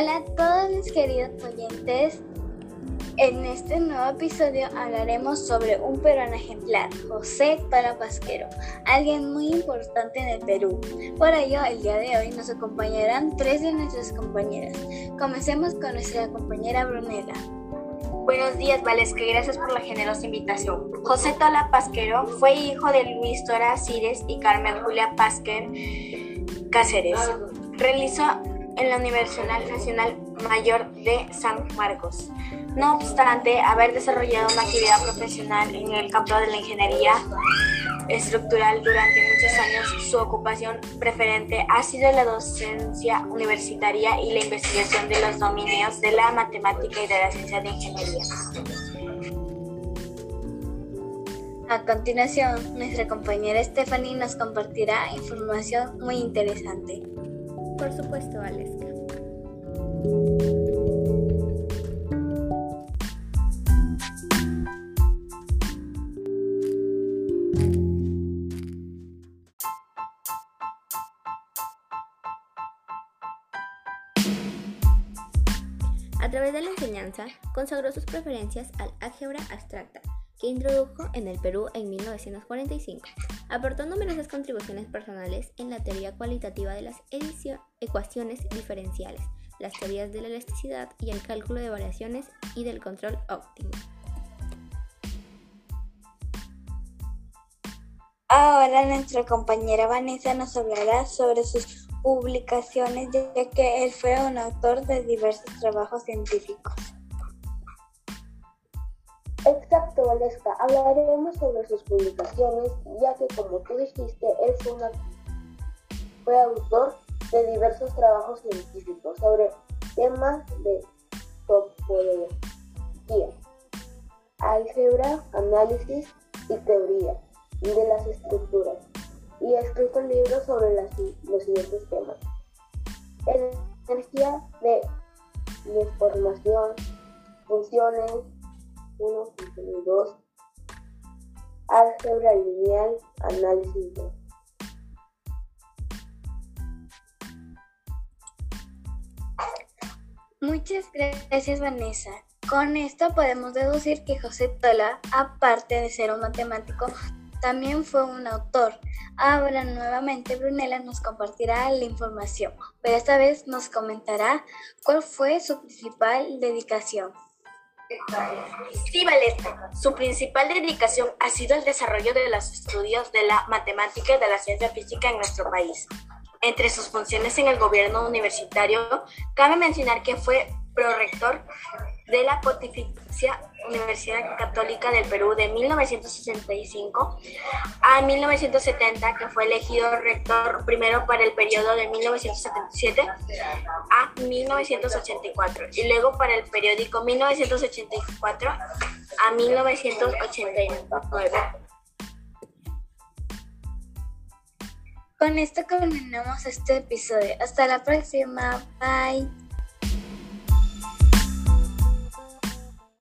Hola a todos mis queridos oyentes. En este nuevo episodio hablaremos sobre un peruano ejemplar, José Tola Pasquero, alguien muy importante en el Perú. Por ello, el día de hoy nos acompañarán tres de nuestras compañeras. Comencemos con nuestra compañera Brunella. Buenos días, Valesca, gracias por la generosa invitación. José Tola Pasquero fue hijo de Luis Tora Cires y Carmen Julia Pasquer Cáceres. Realizó en la Universidad Nacional Mayor de San Marcos. No obstante haber desarrollado una actividad profesional en el campo de la ingeniería estructural durante muchos años, su ocupación preferente ha sido la docencia universitaria y la investigación de los dominios de la matemática y de la ciencia de ingeniería. A continuación, nuestra compañera Stephanie nos compartirá información muy interesante. Por supuesto, Aleska. A través de la enseñanza, consagró sus preferencias al álgebra abstracta, que introdujo en el Perú en 1945. Aportó numerosas contribuciones personales en la teoría cualitativa de las ecuaciones diferenciales, las teorías de la elasticidad y el cálculo de variaciones y del control óptimo. Ahora nuestra compañera Vanessa nos hablará sobre sus publicaciones, ya que él fue un autor de diversos trabajos científicos. Exacto, Valesca. Hablaremos sobre sus publicaciones, ya que como tú dijiste, él fue, autor de diversos trabajos científicos sobre temas de topología, álgebra, análisis y teoría de las estructuras y ha escrito libros sobre los siguientes temas. Energía de deformación, funciones, 1, funciones 2, álgebra lineal, análisis 2. Muchas gracias Vanessa. Con esto podemos deducir que José Tola, aparte de ser un matemático, también fue un autor. Ahora nuevamente Brunella nos compartirá la información, pero esta vez nos comentará cuál fue su principal dedicación. Sí, Valeta. Su principal dedicación ha sido el desarrollo de los estudios de la matemática y de la ciencia física en nuestro país. Entre sus funciones en el gobierno universitario, cabe mencionar que fue prorector de la Pontificia Universidad Católica del Perú de 1965 a 1970, que fue elegido rector primero para el periodo de 1977 a 1984 y luego para el periódico 1984 a 1989. Con esto culminamos este episodio. Hasta la próxima. Bye.